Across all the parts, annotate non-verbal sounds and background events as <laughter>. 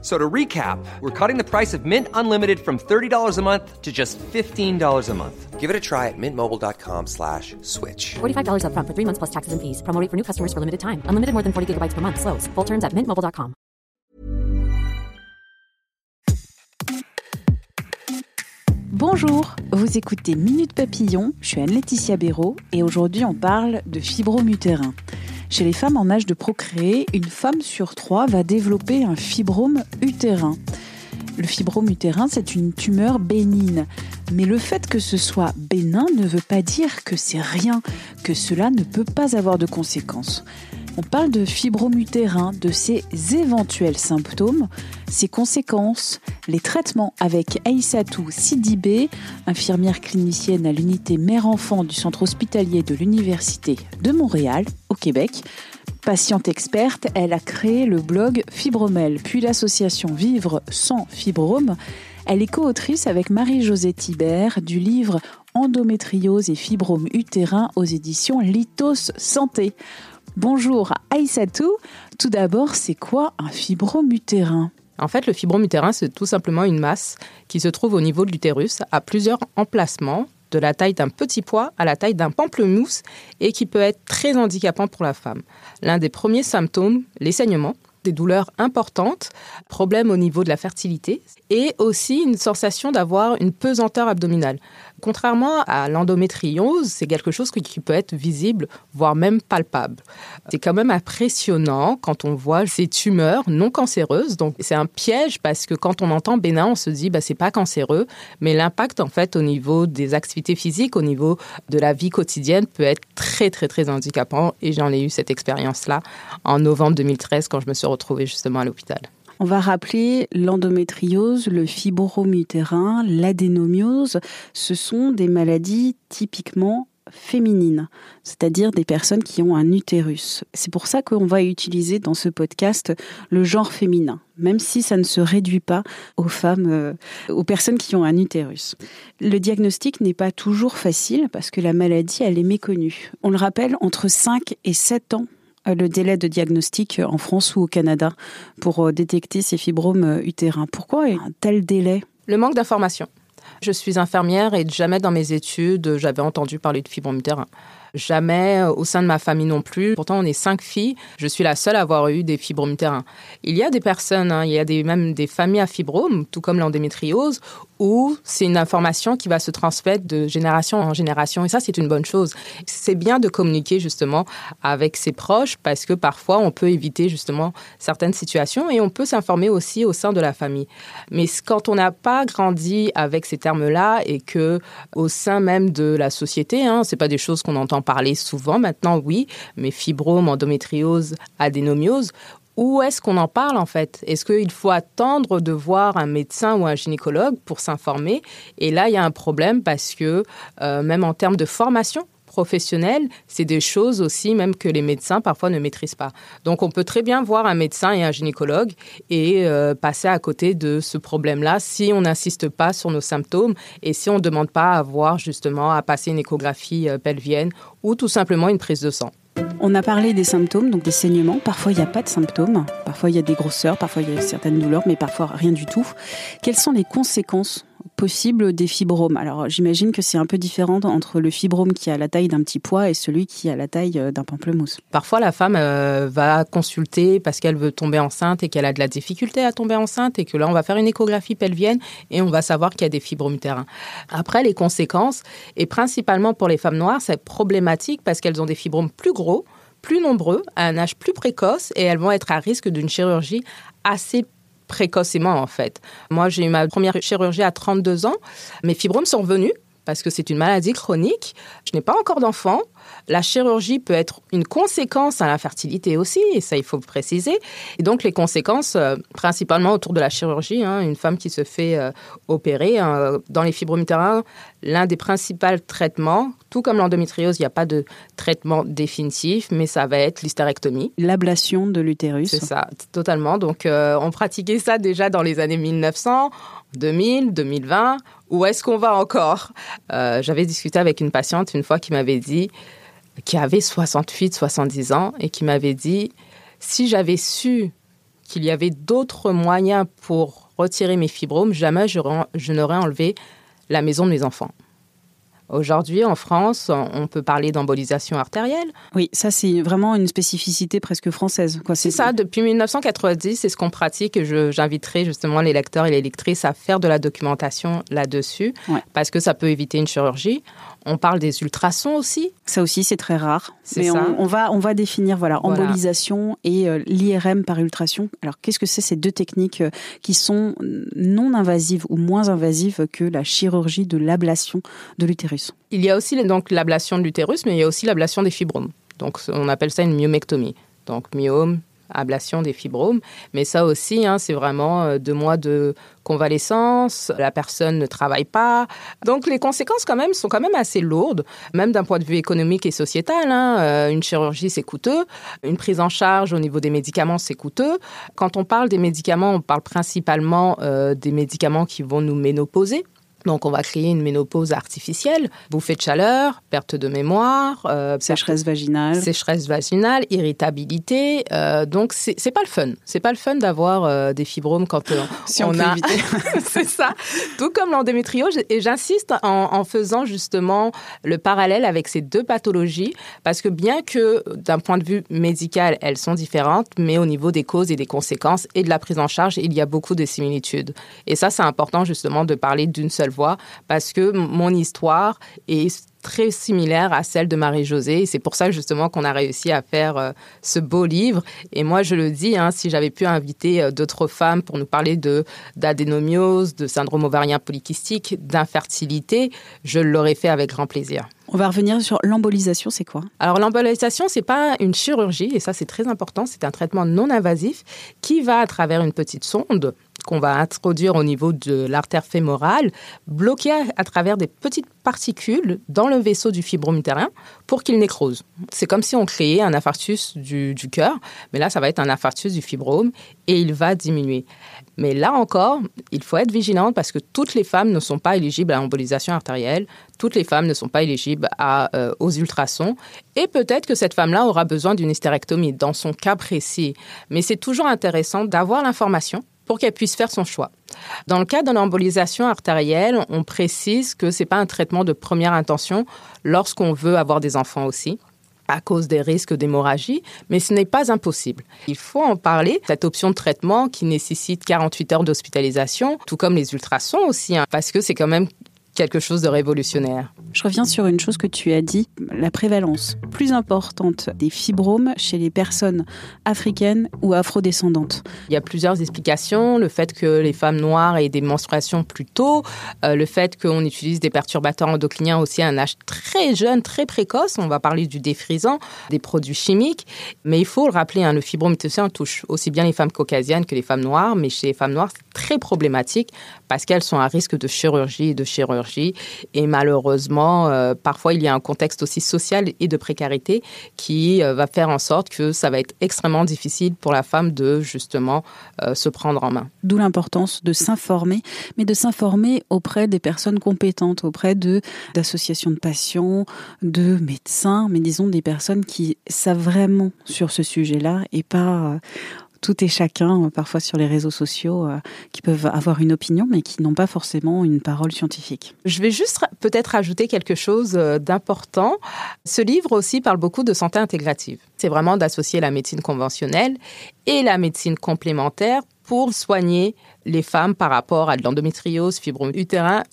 So to recap, we're cutting the price of Mint Unlimited from $30 a month to just $15 a month. Give it a try at mintmobile.com slash switch. $45 upfront for three months plus taxes and fees. Promo rate for new customers for limited time. Unlimited more than 40 gigabytes per month. Slows. Full terms at mintmobile.com. Bonjour, vous écoutez Minute Papillon, je suis Anne-Laetitia Béraud et aujourd'hui on parle de fibrome utérin. Chez les femmes en âge de procréer, une femme sur trois va développer un fibrome utérin. Le fibrome utérin, c'est une tumeur bénigne. Mais le fait que ce soit bénin ne veut pas dire que c'est rien, que cela ne peut pas avoir de conséquences. On parle de fibrome utérin, de ses éventuels symptômes, ses conséquences, les traitements avec Aïssatou Sidibé, infirmière clinicienne à l'unité mère-enfant du centre hospitalier de l'Université de Montréal, au Québec. Patiente experte, elle a créé le blog Fibromel, puis l'association Vivre sans fibrome. Elle est co-autrice avec Marie-Josée Thibert du livre Endométriose et fibrome utérin aux éditions Lithos Santé. Bonjour Aïssatou. Tout d'abord, c'est quoi un fibrome utérin en fait, le fibrome utérin, c'est tout simplement une masse qui se trouve au niveau de l'utérus à plusieurs emplacements, de la taille d'un petit pois à la taille d'un pamplemousse, et qui peut être très handicapant pour la femme. L'un des premiers symptômes, les saignements, des douleurs importantes, problèmes au niveau de la fertilité et aussi une sensation d'avoir une pesanteur abdominale. Contrairement à l'endométriose, c'est quelque chose qui peut être visible, voire même palpable. C'est quand même impressionnant quand on voit ces tumeurs non cancéreuses. Donc c'est un piège parce que quand on entend bénin, on se dit bah c'est pas cancéreux, mais l'impact en fait au niveau des activités physiques, au niveau de la vie quotidienne peut être très très très handicapant et j'en ai eu cette expérience là en novembre 2013 quand je me suis retrouvée justement à l'hôpital. On va rappeler l'endométriose, le fibrome utérin, l'adénomiose. Ce sont des maladies typiquement féminines, c'est-à-dire des personnes qui ont un utérus. C'est pour ça qu'on va utiliser dans ce podcast le genre féminin, même si ça ne se réduit pas aux femmes, euh, aux personnes qui ont un utérus. Le diagnostic n'est pas toujours facile parce que la maladie, elle est méconnue. On le rappelle, entre 5 et 7 ans le délai de diagnostic en France ou au Canada pour euh, détecter ces fibromes euh, utérins. Pourquoi un tel délai? Le manque d'information. Je suis infirmière et jamais dans mes études j'avais entendu parler de fibrome utérin. Jamais au sein de ma famille non plus. Pourtant, on est cinq filles. Je suis la seule à avoir eu des fibromes utérins. Il y a des personnes, hein, il y a même des familles à fibromes, tout comme l'endémétriose, où c'est une information qui va se transmettre de génération en génération. Et ça, c'est une bonne chose. C'est bien de communiquer justement avec ses proches parce que parfois, on peut éviter justement certaines situations et on peut s'informer aussi au sein de la famille. Mais quand on n'a pas grandi avec ces termes-là et que au sein même de la société, hein, c'est pas des choses qu'on entend parler souvent maintenant, oui, mais fibrome, endométriose, adénomiose, où est-ce qu'on en parle en fait? Est-ce qu'il faut attendre de voir un médecin ou un gynécologue pour s'informer? Et là, il y a un problème parce que euh, même en termes de formation, professionnelle, c'est des choses aussi même que les médecins parfois ne maîtrisent pas. Donc on peut très bien voir un médecin et un gynécologue et euh, passer à côté de ce problème-là si on n'insiste pas sur nos symptômes et si on ne demande pas à voir justement à passer une échographie euh, pelvienne ou tout simplement une prise de sang. On a parlé des symptômes, donc des saignements. Parfois, il n'y a pas de symptômes. Parfois, il y a des grosseurs. Parfois, il y a certaines douleurs, mais parfois rien du tout. Quelles sont les conséquences possibles des fibromes Alors, j'imagine que c'est un peu différent entre le fibrome qui a la taille d'un petit pois et celui qui a la taille euh, d'un pamplemousse. Parfois, la femme euh, va consulter parce qu'elle veut tomber enceinte et qu'elle a de la difficulté à tomber enceinte et que là, on va faire une échographie pelvienne et on va savoir qu'il y a des fibromes utérins. Après, les conséquences, et principalement pour les femmes noires, c'est problématique parce qu'elles ont des fibromes plus gros plus nombreux, à un âge plus précoce, et elles vont être à risque d'une chirurgie assez précocement en fait. Moi, j'ai eu ma première chirurgie à 32 ans. Mes fibromes sont revenus parce que c'est une maladie chronique. Je n'ai pas encore d'enfant. La chirurgie peut être une conséquence à l'infertilité aussi, et ça il faut préciser. Et donc les conséquences, euh, principalement autour de la chirurgie, hein, une femme qui se fait euh, opérer hein, dans les fibromes utérins, l'un des principaux traitements, tout comme l'endométriose, il n'y a pas de traitement définitif, mais ça va être l'hystérectomie. L'ablation de l'utérus. C'est ça, totalement. Donc euh, on pratiquait ça déjà dans les années 1900. 2000, 2020, où est-ce qu'on va encore? Euh, J'avais discuté avec une patiente une fois qui m'avait dit, qui avait 68, 70 ans, et qui m'avait dit, si j'avais su qu'il y avait d'autres moyens pour retirer mes fibromes, jamais je n'aurais enlevé la maison de mes enfants. Aujourd'hui, en France, on peut parler d'embolisation artérielle. Oui, ça c'est vraiment une spécificité presque française. C'est ça, depuis 1990, c'est ce qu'on pratique. J'inviterai justement les lecteurs et les lectrices à faire de la documentation là-dessus, parce que ça peut éviter une chirurgie. On parle des ultrasons aussi. Ça aussi, c'est très rare. Mais On, va, on va définir voilà, embolisation et euh, l'IRM par ultrason. Alors, qu'est-ce que c'est ces deux techniques euh, qui sont non invasives ou moins invasives que la chirurgie de l'ablation de l'utérus? Il y a aussi donc l'ablation de l'utérus, mais il y a aussi l'ablation des fibromes. Donc, on appelle ça une myomectomie. Donc, myome, ablation des fibromes. Mais ça aussi, hein, c'est vraiment euh, deux mois de convalescence, la personne ne travaille pas. Donc les conséquences quand même sont quand même assez lourdes, même d'un point de vue économique et sociétal. Hein. Euh, une chirurgie, c'est coûteux. Une prise en charge au niveau des médicaments, c'est coûteux. Quand on parle des médicaments, on parle principalement euh, des médicaments qui vont nous ménoposer. Donc, on va créer une ménopause artificielle, bouffée de chaleur, perte de mémoire, euh, sécheresse vaginale, sécheresse vaginale, irritabilité. Euh, donc, c'est pas le fun. C'est pas le fun d'avoir euh, des fibromes quand euh, <laughs> on, a. <laughs> c'est ça. Tout comme l'endométriose. Et j'insiste en, en, faisant justement le parallèle avec ces deux pathologies, parce que bien que d'un point de vue médical, elles sont différentes, mais au niveau des causes et des conséquences et de la prise en charge, il y a beaucoup de similitudes. Et ça, c'est important justement de parler d'une seule parce que mon histoire est très similaire à celle de Marie-Josée. Et c'est pour ça justement qu'on a réussi à faire euh, ce beau livre. Et moi, je le dis, hein, si j'avais pu inviter euh, d'autres femmes pour nous parler de d'adénomiose, de syndrome ovarien polykystique, d'infertilité, je l'aurais fait avec grand plaisir. On va revenir sur l'embolisation, c'est quoi? Alors l'embolisation, c'est pas une chirurgie et ça c'est très important, c'est un traitement non invasif qui va à travers une petite sonde qu'on va introduire au niveau de l'artère fémorale, bloquer à, travers des petites particules dans le vaisseau du fibrome utérin pour qu'il nécrose. C'est comme si on créait un infarctus du, cœur, mais là, ça va être un infarctus du fibrome et il va diminuer. Mais là encore, il faut être vigilante parce que toutes les femmes ne sont pas éligibles à l'embolisation artérielle, toutes les femmes ne sont pas éligibles euh, aux ultrasons, et peut-être que cette femme-là aura besoin d'une hystérectomie dans son cas précis. Mais c'est toujours intéressant d'avoir l'information pour qu'elle puisse faire son choix. Dans le cas de l'embolisation artérielle, on précise que ce n'est pas un traitement de première intention lorsqu'on veut avoir des enfants aussi à cause des risques d'hémorragie, mais ce n'est pas impossible. Il faut en parler, cette option de traitement qui nécessite 48 heures d'hospitalisation, tout comme les ultrasons aussi, hein, parce que c'est quand même quelque chose de révolutionnaire. Je reviens sur une chose que tu as dit, la prévalence plus importante des fibromes chez les personnes africaines ou afrodescendantes. Il y a plusieurs explications, le fait que les femmes noires aient des menstruations plus tôt, euh, le fait qu'on utilise des perturbateurs endocriniens aussi à un âge très jeune, très précoce, on va parler du défrisant, des produits chimiques, mais il faut le rappeler, hein, le fibrome touche aussi bien les femmes caucasiennes que les femmes noires, mais chez les femmes noires, c'est très problématique parce qu'elles sont à risque de chirurgie et de chirurgie et malheureusement, euh, parfois, il y a un contexte aussi social et de précarité qui euh, va faire en sorte que ça va être extrêmement difficile pour la femme de justement euh, se prendre en main. D'où l'importance de s'informer, mais de s'informer auprès des personnes compétentes, auprès d'associations de patients, de médecins, mais disons des personnes qui savent vraiment sur ce sujet-là et pas tout et chacun, euh, parfois sur les réseaux sociaux, euh, qui peuvent avoir une opinion, mais qui n'ont pas forcément une parole scientifique. Je vais juste peut-être ajouter quelque chose euh, d'important. Ce livre aussi parle beaucoup de santé intégrative. C'est vraiment d'associer la médecine conventionnelle et la médecine complémentaire pour soigner les femmes par rapport à de l'endométriose, fibrome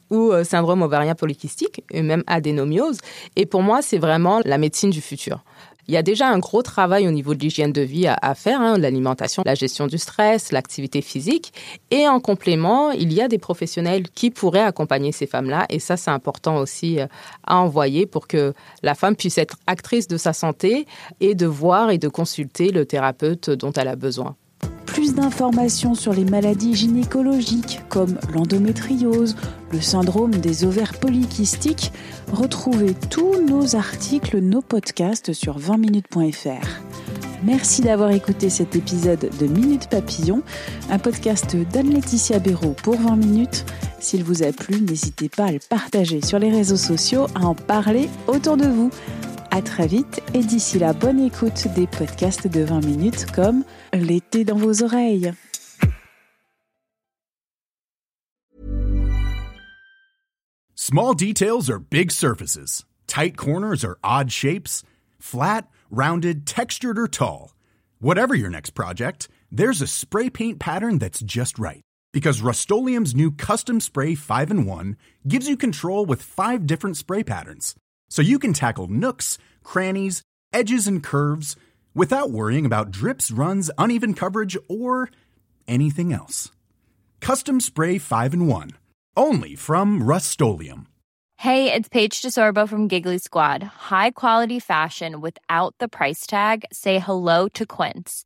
ou syndrome ovarien polykystique et même adénomiose. Et pour moi, c'est vraiment la médecine du futur. Il y a déjà un gros travail au niveau de l'hygiène de vie à, faire, hein, l'alimentation, la gestion du stress, l'activité physique. Et en complément, il y a des professionnels qui pourraient accompagner ces femmes-là. Et ça, c'est important aussi euh, à envoyer pour que la femme puisse être actrice de sa santé et de voir et de consulter le thérapeute dont elle a besoin plus d'informations sur les maladies gynécologiques comme l'endométriose, le syndrome des ovaires polykystiques, retrouvez tous nos articles, nos podcasts sur 20minutes.fr. Merci d'avoir écouté cet épisode de Minute Papillon, un podcast d'Anne-Laetitia Béraud pour 20 minutes. S'il vous a plu, n'hésitez pas à le partager sur les réseaux sociaux, à en parler autour de vous. À très vite et d'ici là, bonne écoute des podcasts de 20 minutes comme L'été dans vos oreilles. Small details are big surfaces. Tight corners are odd shapes. Flat, rounded, textured or tall. Whatever your next project, there's a spray paint pattern that's just right. Because Rust new Custom Spray 5 in 1 gives you control with five different spray patterns so you can tackle nooks, crannies, edges, and curves without worrying about drips, runs, uneven coverage, or anything else. Custom Spray 5 and 1. Only from Rust Hey, it's Paige DeSorbo from Giggly Squad. High quality fashion without the price tag? Say hello to Quince.